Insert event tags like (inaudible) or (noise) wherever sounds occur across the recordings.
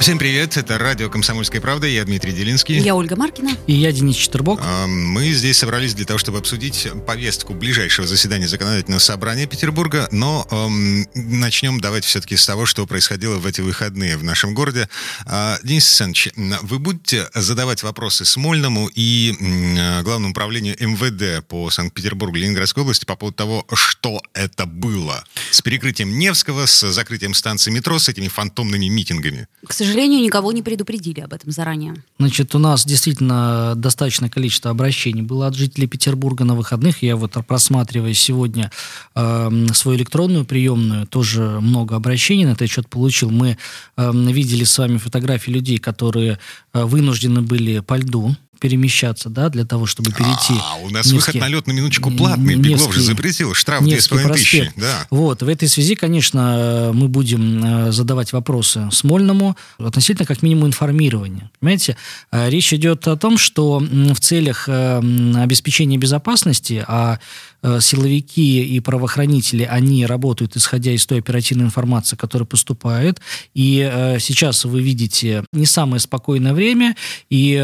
Всем привет, это радио «Комсомольская правда», я Дмитрий Делинский. Я Ольга Маркина. И я Денис Четербок. А, мы здесь собрались для того, чтобы обсудить повестку ближайшего заседания законодательного собрания Петербурга, но эм, начнем давайте все-таки с того, что происходило в эти выходные в нашем городе. А, Денис Александрович, вы будете задавать вопросы Смольному и э, Главному управлению МВД по Санкт-Петербургу Ленинградской области по поводу того, что это было с перекрытием Невского, с закрытием станции метро, с этими фантомными митингами? К сожалению, сожалению, никого не предупредили об этом заранее. Значит, у нас действительно достаточное количество обращений было от жителей Петербурга на выходных. Я вот просматривая сегодня э, свою электронную приемную, тоже много обращений на этот счет получил. Мы э, видели с вами фотографии людей, которые э, вынуждены были по льду перемещаться, да, для того, чтобы перейти. А, у нас Невский, выход на лед на минуточку платный. Невский, Беглов же запретил. Штраф 2,5 тысячи. Да. Вот, в этой связи, конечно, мы будем э, задавать вопросы Смольному относительно как минимум информирования. Понимаете, э, речь идет о том, что в целях э, обеспечения безопасности, а силовики и правоохранители, они работают исходя из той оперативной информации, которая поступает. И сейчас вы видите не самое спокойное время, и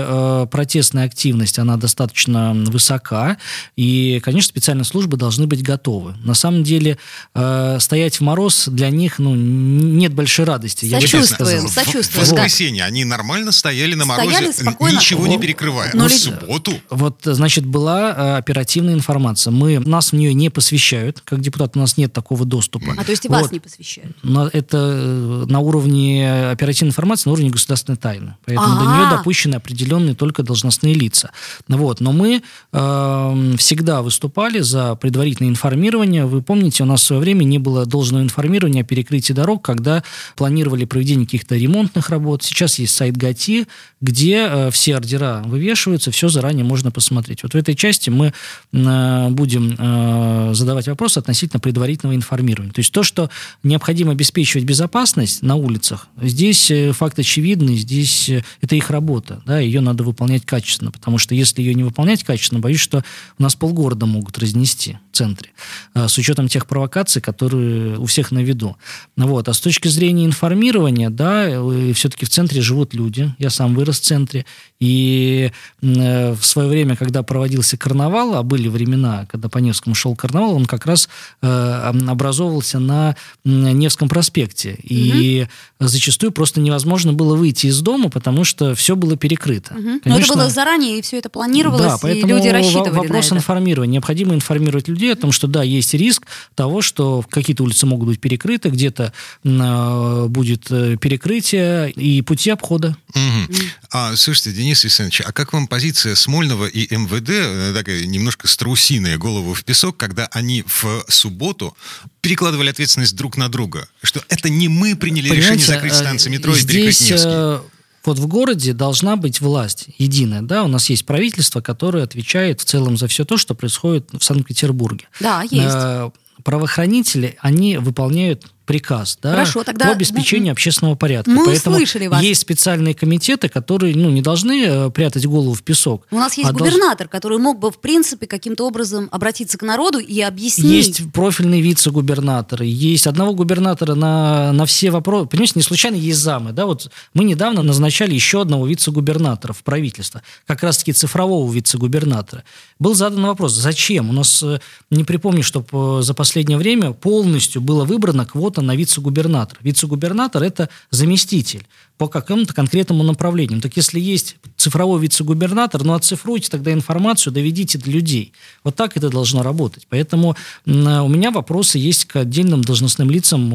протест протестная активность, она достаточно высока, и, конечно, специальные службы должны быть готовы. На самом деле, э, стоять в мороз для них, ну, нет большой радости. Сочувствуем, я сочувствуем. В воскресенье да. они нормально стояли на морозе, стояли ничего не перекрывая. Но, Но в субботу... Вот, значит, была э, оперативная информация. Мы, нас в нее не посвящают, как депутат у нас нет такого доступа. А то есть и вас не посвящают? Но это э, на уровне оперативной информации, на уровне государственной тайны. Поэтому А-а-а. до нее допущены определенные только должностные должностные лица. Вот. Но мы э, всегда выступали за предварительное информирование. Вы помните, у нас в свое время не было должного информирования о перекрытии дорог, когда планировали проведение каких-то ремонтных работ. Сейчас есть сайт ГАТИ, где э, все ордера вывешиваются, все заранее можно посмотреть. Вот в этой части мы э, будем э, задавать вопросы относительно предварительного информирования. То есть то, что необходимо обеспечивать безопасность на улицах, здесь э, факт очевидный, здесь э, это их работа, да, ее надо выполнять качественно потому что если ее не выполнять качественно, боюсь, что у нас полгорода могут разнести в центре, э, с учетом тех провокаций, которые у всех на виду. Вот. А с точки зрения информирования, да, э, все-таки в центре живут люди, я сам вырос в центре, и э, в свое время, когда проводился карнавал, а были времена, когда по Невскому шел карнавал, он как раз образовывался на Невском проспекте, и угу. зачастую просто невозможно было выйти из дома, потому что все было перекрыто. Угу. Конечно, Но это было заранее, и все это планировалось, да, поэтому и люди рассчитывали вопрос на это. информирования. Необходимо информировать людей о том, что да, есть риск того, что какие-то улицы могут быть перекрыты, где-то э, будет э, перекрытие и пути обхода. Угу. А, слушайте, Денис Александрович, а как вам позиция Смольного и МВД, э, такая немножко страусиная голову в песок, когда они в субботу перекладывали ответственность друг на друга? Что это не мы приняли Понимаете, решение закрыть э, станции метро здесь, и перекрыть Невский? Вот в городе должна быть власть единая, да, у нас есть правительство, которое отвечает в целом за все то, что происходит в Санкт-Петербурге. Да, есть. Правоохранители, они выполняют приказ да, Хорошо, тогда по обеспечению общественного порядка. Мы Поэтому услышали вас. есть специальные комитеты, которые ну, не должны э, прятать голову в песок. У нас есть а губернатор, долж... который мог бы, в принципе, каким-то образом обратиться к народу и объяснить. Есть профильный вице-губернатор, есть одного губернатора на, на все вопросы. Понимаете, не случайно есть замы. Да? Вот мы недавно назначали еще одного вице-губернатора в правительство, как раз-таки цифрового вице-губернатора. Был задан вопрос, зачем? У нас, э, не припомню, чтобы э, за последнее время полностью было выбрано квота на вице-губернатора. Вице-губернатор – это заместитель по какому-то конкретному направлению. Так если есть цифровой вице-губернатор, ну оцифруйте тогда информацию, доведите до людей. Вот так это должно работать. Поэтому у меня вопросы есть к отдельным должностным лицам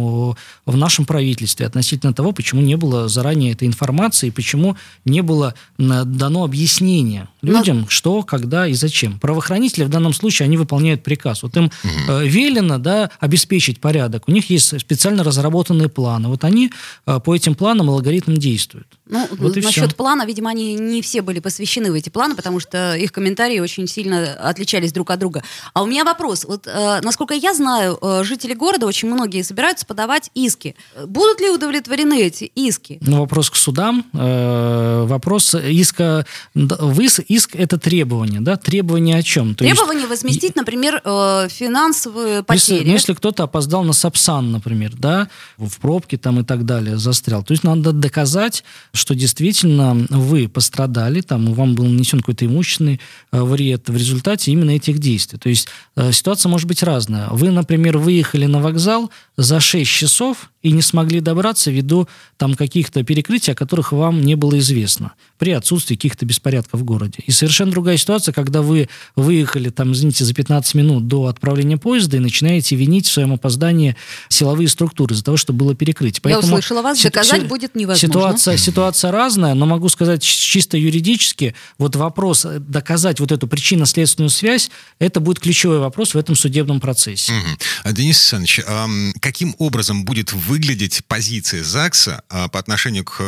в нашем правительстве относительно того, почему не было заранее этой информации, и почему не было дано объяснение людям, Но... что, когда и зачем. Правоохранители в данном случае, они выполняют приказ. Вот им угу. велено да, обеспечить порядок. У них есть специально разработанные планы. Вот они э, по этим планам алгоритм действуют. Ну, вот насчет плана, видимо, они не не все были посвящены в эти планы, потому что их комментарии очень сильно отличались друг от друга. А у меня вопрос. Вот, э, насколько я знаю, э, жители города очень многие собираются подавать иски. Будут ли удовлетворены эти иски? Ну, вопрос к судам. Э, вопрос иска... Выс, иск – это требование, да? Требование о чем? То требование есть, возместить, например, э, финансовые потери. Если, ну, если кто-то опоздал на Сапсан, например, да, в пробке там и так далее, застрял. То есть надо доказать, что действительно вы пострадали, там, вам был нанесен какой-то имущественный э, вред в результате именно этих действий. То есть э, ситуация может быть разная. Вы, например, выехали на вокзал за 6 часов, и не смогли добраться ввиду там каких-то перекрытий, о которых вам не было известно при отсутствии каких-то беспорядков в городе. И совершенно другая ситуация, когда вы выехали там, извините, за 15 минут до отправления поезда и начинаете винить в своем опоздании силовые структуры из-за того, что было перекрытие. Поэтому Я услышала вас, доказать будет невозможно. Ситуация, ситуация разная, но могу сказать чисто юридически, вот вопрос э, доказать вот эту причинно-следственную связь, это будет ключевой вопрос в этом судебном процессе. Угу. Денис Александрович, а каким образом будет выглядеть позиция ЗАГСа а, по отношению к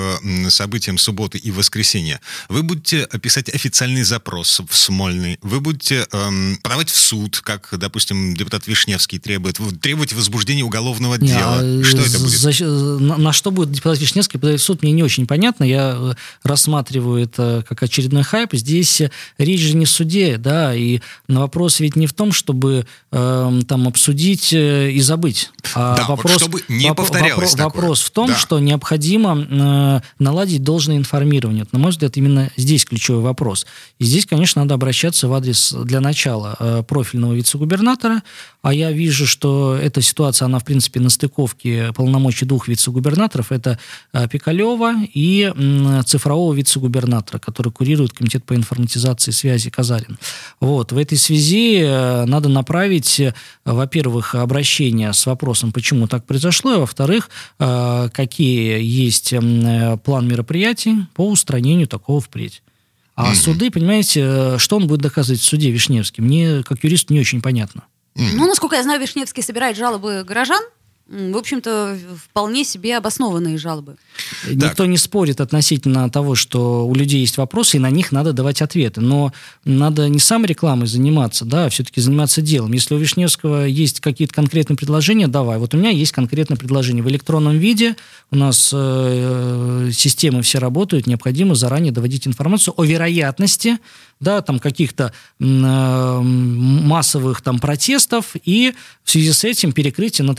событиям субботы и воскресенья? Вы будете писать официальный запрос в Смольный, вы будете эм, подавать в суд, как, допустим, депутат Вишневский требует, требовать возбуждения уголовного не, дела. А, что это будет? За, на, на что будет депутат Вишневский подавать в суд, мне не очень понятно. Я э, рассматриваю это как очередной хайп. Здесь речь же не в суде, да, и на вопрос ведь не в том, чтобы э, там обсудить э, и забыть. А да, вопрос, вот чтобы не воп, повторялось вопрос, вопрос в том, да. что необходимо э, наладить должное информирование. На мой взгляд, именно здесь ключевой вопрос. И здесь, конечно, надо обращаться в адрес для начала э, профильного вице-губернатора, а я вижу, что эта ситуация, она, в принципе, на стыковке полномочий двух вице-губернаторов. Это э, Пикалева и цифрового вице-губернатора, который курирует Комитет по информатизации связи Казарин. Вот. В этой связи э, надо направить, во-первых, обращение с вопросом, почему так произошло, и, во-вторых, какие есть план мероприятий по устранению такого впредь. А mm-hmm. суды, понимаете, э, что он будет доказывать в суде Вишневский? Мне, как юрист, не очень понятно. Mm-hmm. Ну, насколько я знаю, Вишневский собирает жалобы горожан в общем-то, вполне себе обоснованные жалобы. Никто не спорит относительно того, что у людей есть вопросы, и на них надо давать ответы. Но надо не сам рекламой заниматься, да, а все-таки заниматься делом. Если у Вишневского есть какие-то конкретные предложения, давай. Вот у меня есть конкретное предложение. В электронном виде у нас э, системы все работают, необходимо заранее доводить информацию о вероятности да, там каких-то э, массовых там протестов и в связи с этим перекрытие на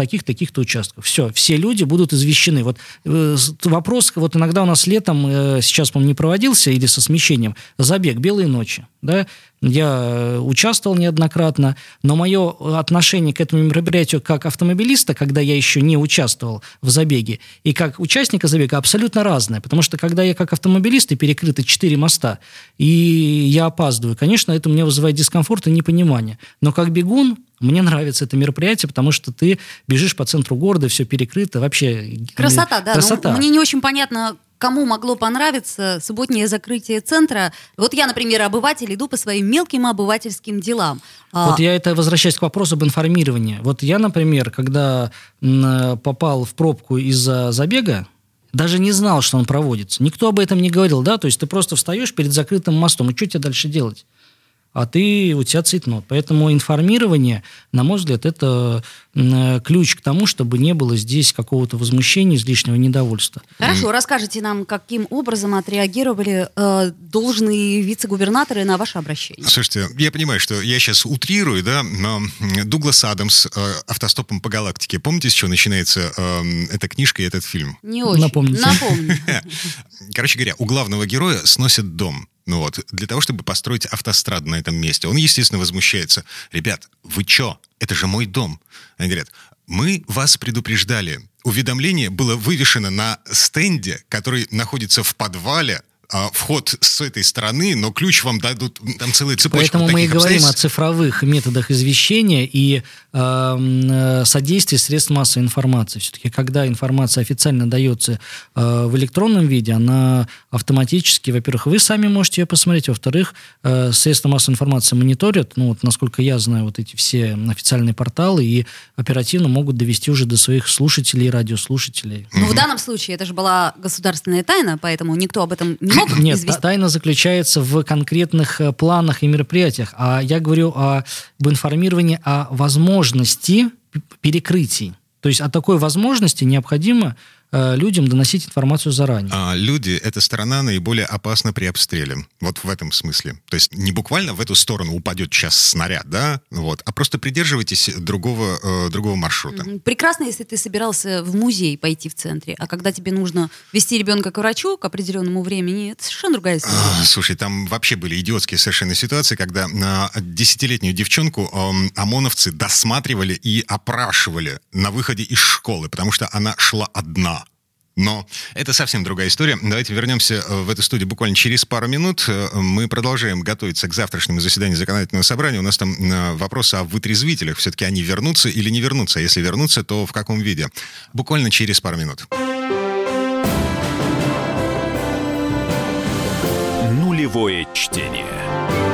таких-таких-то участках. Все, все люди будут извещены. Вот э, вопрос, вот иногда у нас летом, э, сейчас, по-моему, не проводился, или со смещением, забег «Белые ночи», да, я э, участвовал неоднократно, но мое отношение к этому мероприятию как автомобилиста, когда я еще не участвовал в забеге, и как участника забега абсолютно разное. Потому что когда я как автомобилист и перекрыты четыре моста, и я опаздываю, конечно, это мне вызывает дискомфорт и непонимание. Но как бегун мне нравится это мероприятие, потому что ты бежишь по центру города, все перекрыто, вообще... Красота, да. Красота. мне не очень понятно, кому могло понравиться субботнее закрытие центра. Вот я, например, обыватель, иду по своим мелким обывательским делам. А вот я это возвращаюсь к вопросу об информировании. Вот я, например, когда попал в пробку из-за забега, даже не знал, что он проводится. Никто об этом не говорил, да? То есть ты просто встаешь перед закрытым мостом, и что тебе дальше делать? А ты, у тебя цитнот. Поэтому информирование, на мой взгляд, это ключ к тому, чтобы не было здесь какого-то возмущения, излишнего недовольства. Хорошо, расскажите нам, каким образом отреагировали э, должные вице-губернаторы на ваше обращение. Слушайте, я понимаю, что я сейчас утрирую, да, но Дуглас Адамс э, «Автостопом по галактике». Помните, с чего начинается э, эта книжка и этот фильм? Не очень. Напомните. Напомните. (laughs) Короче говоря, у главного героя сносят дом. Ну вот, для того, чтобы построить автостраду на этом месте. Он, естественно, возмущается. Ребят, вы чё? Это же мой дом. Они говорят, мы вас предупреждали. Уведомление было вывешено на стенде, который находится в подвале а, вход с этой стороны, но ключ вам дадут, там целая цепочка Поэтому мы и говорим о цифровых методах извещения и эм, э, содействии средств массовой информации. Все-таки, когда информация официально дается э, в электронном виде, она автоматически, во-первых, вы сами можете ее посмотреть, во-вторых, э, средства массовой информации мониторят, ну вот, насколько я знаю, вот эти все официальные порталы и оперативно могут довести уже до своих слушателей и радиослушателей. Ну, в данном случае это же была государственная тайна, поэтому никто об этом не могут Нет, извести? тайна заключается в конкретных э, планах и мероприятиях. А я говорю о, об информировании о возможности перекрытий. То есть о такой возможности необходимо людям доносить информацию заранее. А люди — это сторона наиболее опасна при обстреле. Вот в этом смысле. То есть не буквально в эту сторону упадет сейчас снаряд, да, вот, а просто придерживайтесь другого, э, другого маршрута. Прекрасно, если ты собирался в музей пойти в центре, а когда тебе нужно вести ребенка к врачу к определенному времени, это совершенно другая история. А, слушай, там вообще были идиотские совершенно ситуации, когда на десятилетнюю девчонку э, ОМОНовцы досматривали и опрашивали на выходе из школы, потому что она шла одна. Но это совсем другая история. Давайте вернемся э, в эту студию буквально через пару минут. Э, мы продолжаем готовиться к завтрашнему заседанию законодательного собрания. У нас там э, вопрос о вытрезвителях. Все-таки они вернутся или не вернутся? Если вернутся, то в каком виде? Буквально через пару минут. Нулевое чтение.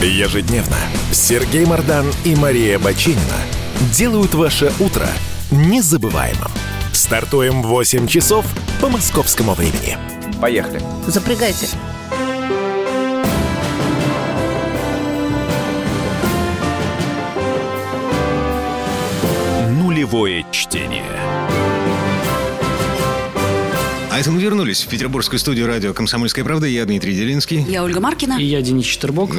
Ежедневно Сергей Мардан и Мария Бочинина делают ваше утро незабываемым. Стартуем в 8 часов по московскому времени. Поехали. Запрягайте. Нулевое чтение. А это мы вернулись в петербургскую студию радио «Комсомольская правда». Я Дмитрий Делинский. Я Ольга Маркина. И я Денис Четербок.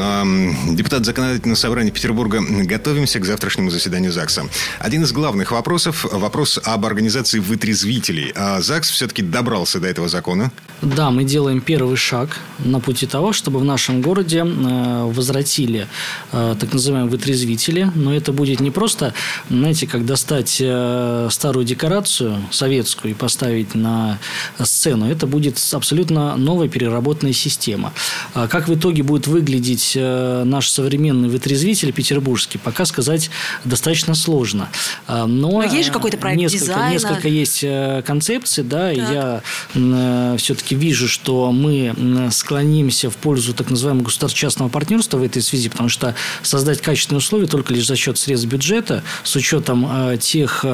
Депутат законодательного собрания Петербурга. Готовимся к завтрашнему заседанию ЗАГСа. Один из главных вопросов – вопрос об организации вытрезвителей. А ЗАГС все-таки добрался до этого закона? Да, мы делаем первый шаг на пути того, чтобы в нашем городе э, возвратили э, так называемые вытрезвители. Но это будет не просто, знаете, как достать э, старую декорацию советскую и поставить на сцену. Это будет абсолютно новая переработанная система. А как в итоге будет выглядеть э, наш современный вытрезвитель петербургский, пока сказать достаточно сложно. А, но, Но есть же какой-то проект несколько, дизайна. Несколько есть э, концепций, да, и я э, все-таки вижу, что мы склонимся в пользу так называемого государственно-частного партнерства в этой связи, потому что создать качественные условия только лишь за счет средств бюджета, с учетом тех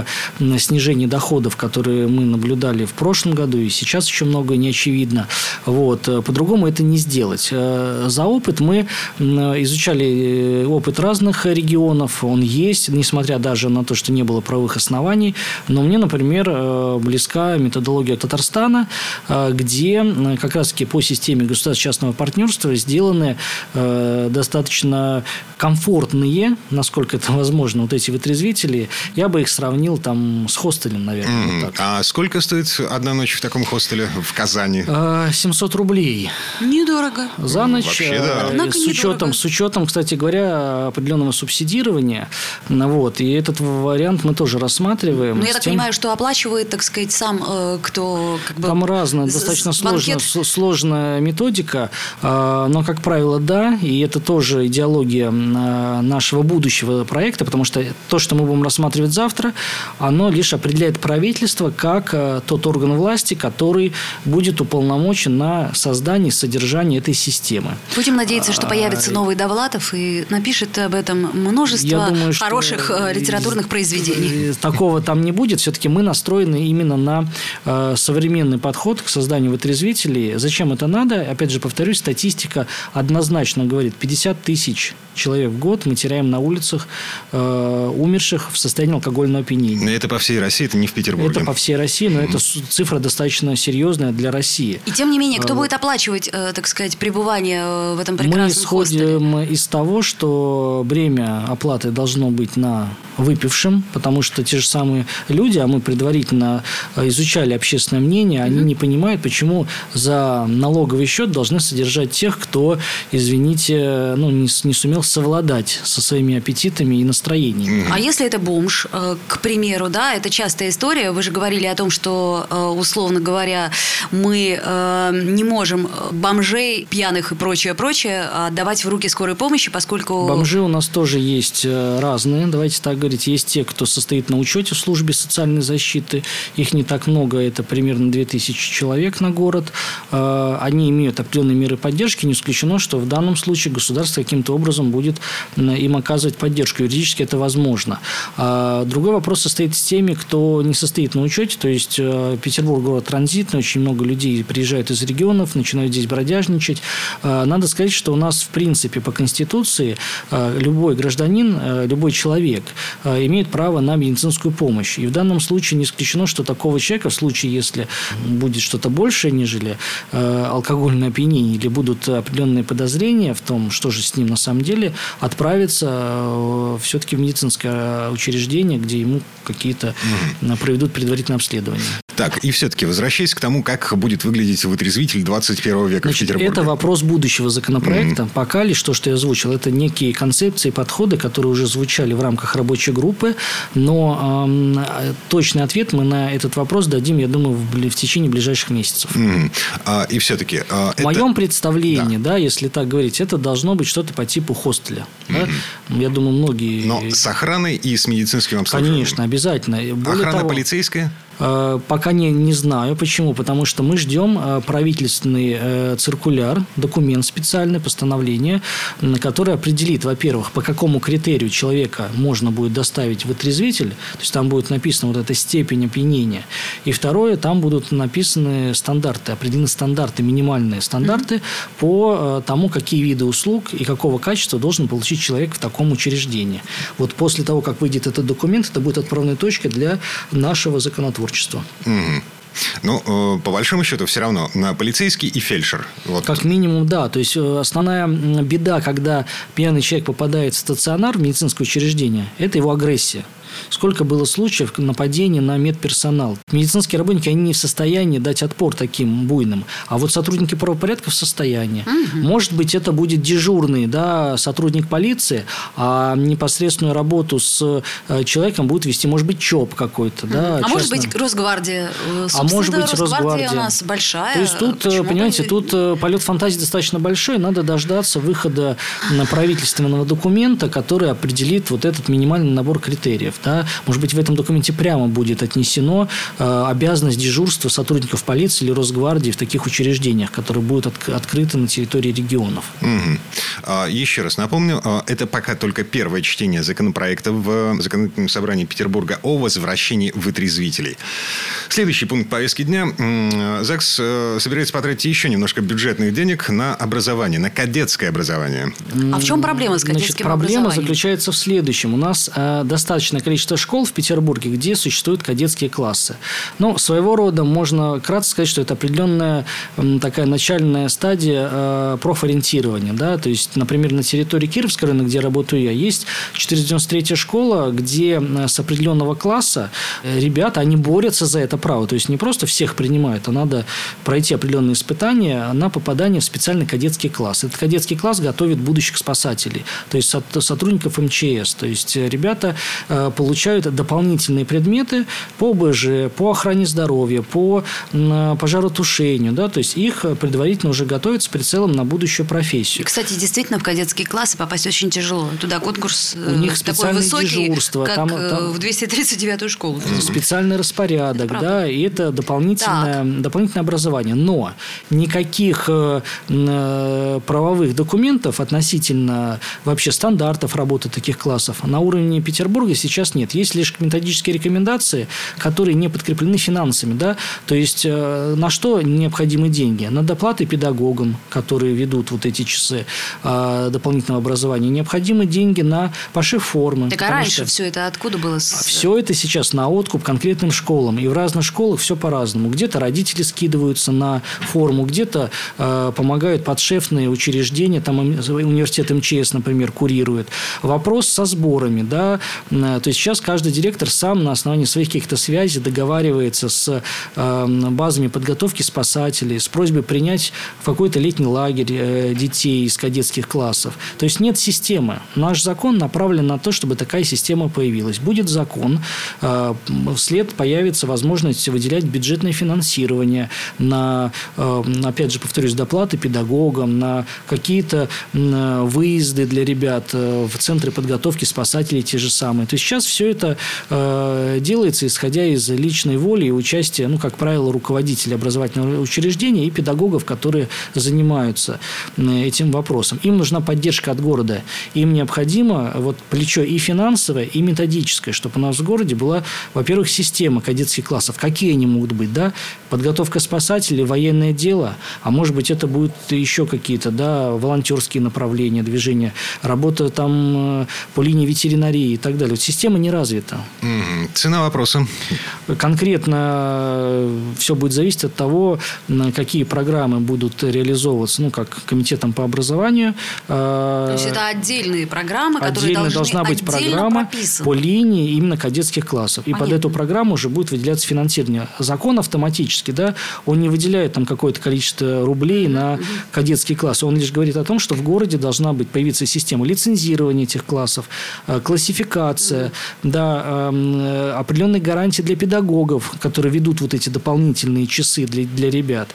снижений доходов, которые мы наблюдали в прошлом году и сейчас сейчас еще многое не очевидно. Вот. Э, по-другому это не сделать. Э, за опыт мы изучали э, опыт разных регионов. Он есть, несмотря даже на то, что не было правовых оснований. Но мне, например, близка методология Татарстана, где как раз-таки по системе государственно-частного партнерства сделаны достаточно комфортные, насколько это возможно, вот эти вытрезвители. Я бы их сравнил там с хостелем, наверное. Mm-hmm. Вот а сколько стоит одна ночь в таком хостеле? в Казани? 700 а, рублей. Недорого. За ночь. Вообще, да. Однако с учетом, с учетом, кстати говоря, определенного субсидирования. Ну вот, и этот вариант мы тоже рассматриваем. Но я так тем... понимаю, что оплачивает, так сказать, сам э, кто как бы... Там разная, достаточно сложная, сложная методика. А, но, как правило, да. И это тоже идеология а, нашего будущего проекта, потому что то, что мы будем рассматривать завтра, оно лишь определяет правительство как тот орган власти, который который будет уполномочен на создание и содержание этой системы. Будем надеяться, что появится а, новый Довлатов и напишет об этом множество думаю, хороших э, литературных произведений. Такого там не будет. Все-таки мы настроены именно на э, современный подход к созданию вытрезвителей. Зачем это надо? Опять же, повторюсь, статистика однозначно говорит, 50 тысяч человек в год мы теряем на улицах э, умерших в состоянии алкогольного опьянения. Это по всей России, это не в Петербурге. Это по всей России, но это цифра достаточно серьезная для России. И тем не менее, кто а, будет оплачивать, э, так сказать, пребывание э, в этом прекрасном Мы исходим хостеле? из того, что бремя оплаты должно быть на выпившим, потому что те же самые люди, а мы предварительно э, изучали общественное мнение, они не понимают, почему за налоговый счет должны содержать тех, кто, извините, ну, не, не сумел совладать со своими аппетитами и настроениями. А если это бомж, к примеру, да, это частая история. Вы же говорили о том, что, условно говоря, мы э, не можем бомжей, пьяных и прочее, прочее отдавать в руки скорой помощи, поскольку... Бомжи у нас тоже есть разные, давайте так говорить. Есть те, кто состоит на учете в службе социальной защиты. Их не так много, это примерно 2000 человек на город. Они имеют определенные меры поддержки. Не исключено, что в данном случае государство каким-то образом будет им оказывать поддержку. Юридически это возможно. А другой вопрос состоит с теми, кто не состоит на учете. То есть э, Петербург город транзитный, очень много людей приезжают из регионов, начинают здесь бродяжничать. А, надо сказать, что у нас в принципе по Конституции э, любой гражданин, э, любой человек имеет право на медицинскую помощь. И в данном случае не исключено, что такого человека в случае, если будет что-то большее, нежели алкогольное опьянение или будут определенные подозрения в том, что же с ним на самом деле, отправиться все-таки в медицинское учреждение, где ему какие-то проведут предварительное обследование. Так, и все-таки возвращаясь к тому, как будет выглядеть вытрезвитель 21 века Значит, в Петербурге. Это вопрос будущего законопроекта. mm Пока лишь то, что я озвучил, это некие концепции, подходы, которые уже звучали в рамках рабочей группы, но э, точный ответ мы на этот вопрос дадим, я думаю, в, в течение ближайших месяцев. mm А, и все-таки... А, в это... моем представлении, да. да, если так говорить, это должно быть что-то по типу хостеля. mm Да? Я думаю, многие... Но с охраной и с медицинским обслуживанием? Конечно, обязательно. Более Охрана того, полицейская? Э, пока не, не знаю. Почему? Потому что мы ждем э, правительственный э, циркуляр, документ специальный, постановление, которое определит, во-первых, по какому критерию человека можно будет доставить в отрезвитель, то есть там будет написана вот эта степень опьянения. И второе, там будут написаны стандарты, определены стандарты, минимальные стандарты mm-hmm. по тому, какие виды услуг и какого качества должен получить человек в таком учреждении. Вот после того, как выйдет этот документ, это будет отправной точкой для нашего законотворчества творчества. Угу. Ну, э, по большому счету, все равно на полицейский и фельдшер. Вот. Как минимум, да. То есть, э, основная беда, когда пьяный человек попадает в стационар, в медицинское учреждение, это его агрессия. Сколько было случаев нападений на медперсонал. Медицинские работники, они не в состоянии дать отпор таким буйным. А вот сотрудники правопорядка в состоянии. Угу. Может быть, это будет дежурный да, сотрудник полиции, а непосредственную работу с э, человеком будет вести, может быть, ЧОП какой-то. Угу. Да, а может быть, Росгвардия. Собственно, а может быть, Росгвардия. у нас большая. То есть, тут, э, Почему понимаете, тут э, полет фантазии достаточно большой. Надо дождаться выхода на правительственного документа, который определит вот этот минимальный набор критериев. Да? Может быть, в этом документе прямо будет отнесено э, обязанность дежурства сотрудников полиции или Росгвардии в таких учреждениях, которые будут от, открыты на территории регионов. Угу. А, еще раз напомню, а, это пока только первое чтение законопроекта в законодательном собрании Петербурга о возвращении вытрезвителей. Следующий пункт повестки дня. ЗАГС э, собирается потратить еще немножко бюджетных денег на образование, на кадетское образование. А в чем проблема с кадетским Значит, проблема заключается в следующем. У нас э, достаточное количество школ в Петербурге, где существуют кадетские классы. Ну, своего рода можно кратко сказать, что это определенная такая начальная стадия э, профориентирования. Да? То есть, например, на территории Кировского района, где работаю я, есть 493 школа, где э, с определенного класса э, ребята, они борются за это право. То есть, не просто всех принимают, а надо пройти определенные испытания на попадание в специальный кадетский класс. Этот кадетский класс готовит будущих спасателей, то есть сотрудников МЧС. То есть, ребята э, получают дополнительные предметы по БЖ, по охране здоровья, по пожаротушению. Да? То есть, их предварительно уже готовят с прицелом на будущую профессию. Кстати, действительно, в кадетские классы попасть очень тяжело. Туда конкурс У них такой высокий, дежурство. как там, там... в 239-ю школу. Специальный распорядок, да, и это дополнительное, дополнительное образование. Но никаких э, э, правовых документов относительно вообще стандартов работы таких классов на уровне Петербурга сейчас нет. Есть лишь методические рекомендации, которые не подкреплены финансами. Да? То есть, э, на что необходимы деньги? На доплаты педагогам, которые ведут вот эти часы дополнительного образования. Необходимы деньги на пошив формы. Так а раньше что... все это откуда было? Все это сейчас на откуп конкретным школам. И в разных школах все по-разному. Где-то родители скидываются на форму, где-то э, помогают подшефные учреждения, там университет МЧС, например, курирует. Вопрос со сборами, да, э, то есть сейчас каждый директор сам на основании своих каких-то связей договаривается с э, базами подготовки спасателей, с просьбой принять в какой-то летний лагерь э, детей из кадетских классов. То есть нет системы. Наш закон направлен на то, чтобы такая система появилась. Будет закон, э, вслед появится возможность выделять бюджетное финансирование на, э, опять же, повторюсь, доплаты педагогам, на какие-то э, выезды для ребят э, в центры подготовки спасателей те же самые. То есть сейчас все это э, делается, исходя из личной воли и участия, ну, как правило, руководителей образовательного учреждения и педагогов, которые занимаются этим вопросом. Им нужна поддержка от города. Им необходимо вот плечо и финансовое, и методическое, чтобы у нас в городе была, во-первых, система кадетских классов. Какие они могут быть, да? Подготовка спасателей, военное дело, а может быть, это будут еще какие-то, да, волонтерские направления, движения, работа там э, по линии ветеринарии и так далее. Вот система не развита. Цена вопроса. Конкретно э, все будет зависеть от того, какие программы будут реализовываться, ну, как комитетом по образованию. Э, То есть, это отдельные программы, которые Отдельно должны должна быть программа прописаны. по линии именно кадетских классов. И Понятно. под эту программу уже будет выделяться финансирование. Закон автоматически, да, он не выделяет там какое-то количество рублей на кадетский класс. Он лишь говорит о том, что в городе должна быть появиться система лицензирования этих классов, э, классификация, да, эм, э, определенные гарантии для педагогов, которые ведут вот эти дополнительные часы для, для ребят.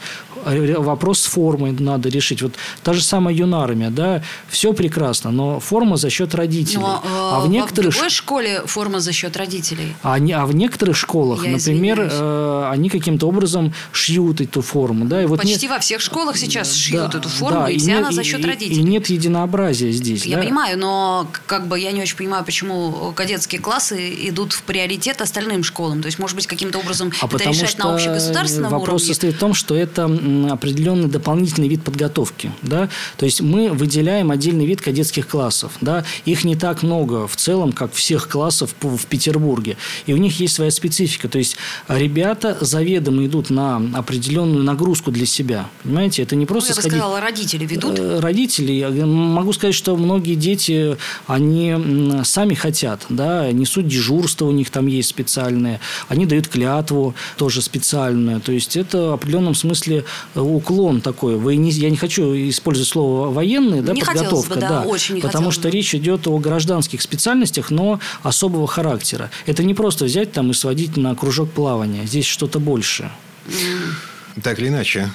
Э, вопрос с формой надо решить. Вот та же самая юнармия, да, все прекрасно, но форма за счет родителей. Но, а в некоторых в другой школе форма за счет родителей. А, не, а в некоторых школах, Я например, э, они каким-то образом шьют эту форму, да, и вот почти нет... во всех школах сейчас шьют эту форму, да, и, и вся нет, она за счет и, родителей. И нет единообразия здесь. Я да? понимаю, но как бы я не очень понимаю, почему кадетские классы идут в приоритет остальным школам. То есть, может быть, каким-то образом а это решать на общегосударственном вопрос уровне? состоит в том, что это определенный дополнительный вид подготовки. Да? То есть мы выделяем отдельный вид кадетских классов. Да? Их не так много в целом, как всех классов в Петербурге. И у них есть своя специфика. То есть ребята заведомо идут на определенную нагрузку для себя. Понимаете? Это не просто... Ну, я бы сказала, родители ведут. Э, родители. Могу сказать, что многие дети, они сами хотят. Да? Несут дежурство, у них там есть специальное. Они дают клятву тоже специальную. То есть это в определенном смысле уклон такой. Вы не, я не хочу использовать слово военные, да, не подготовка, бы, да, да, очень не потому что бы. речь идет о гражданских специальностях, но особого характера. Это не просто взять там и сводить на кружок плавания. Здесь что-то больше. Так или иначе,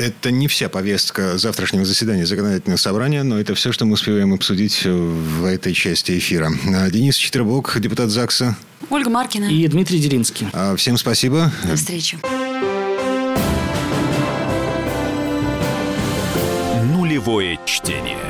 это не вся повестка завтрашнего заседания законодательного собрания, но это все, что мы успеваем обсудить в этой части эфира. Денис Четвербок, депутат ЗАГСа. Ольга Маркина. И Дмитрий Делинский. А, всем спасибо. До встречи. Нулевое чтение.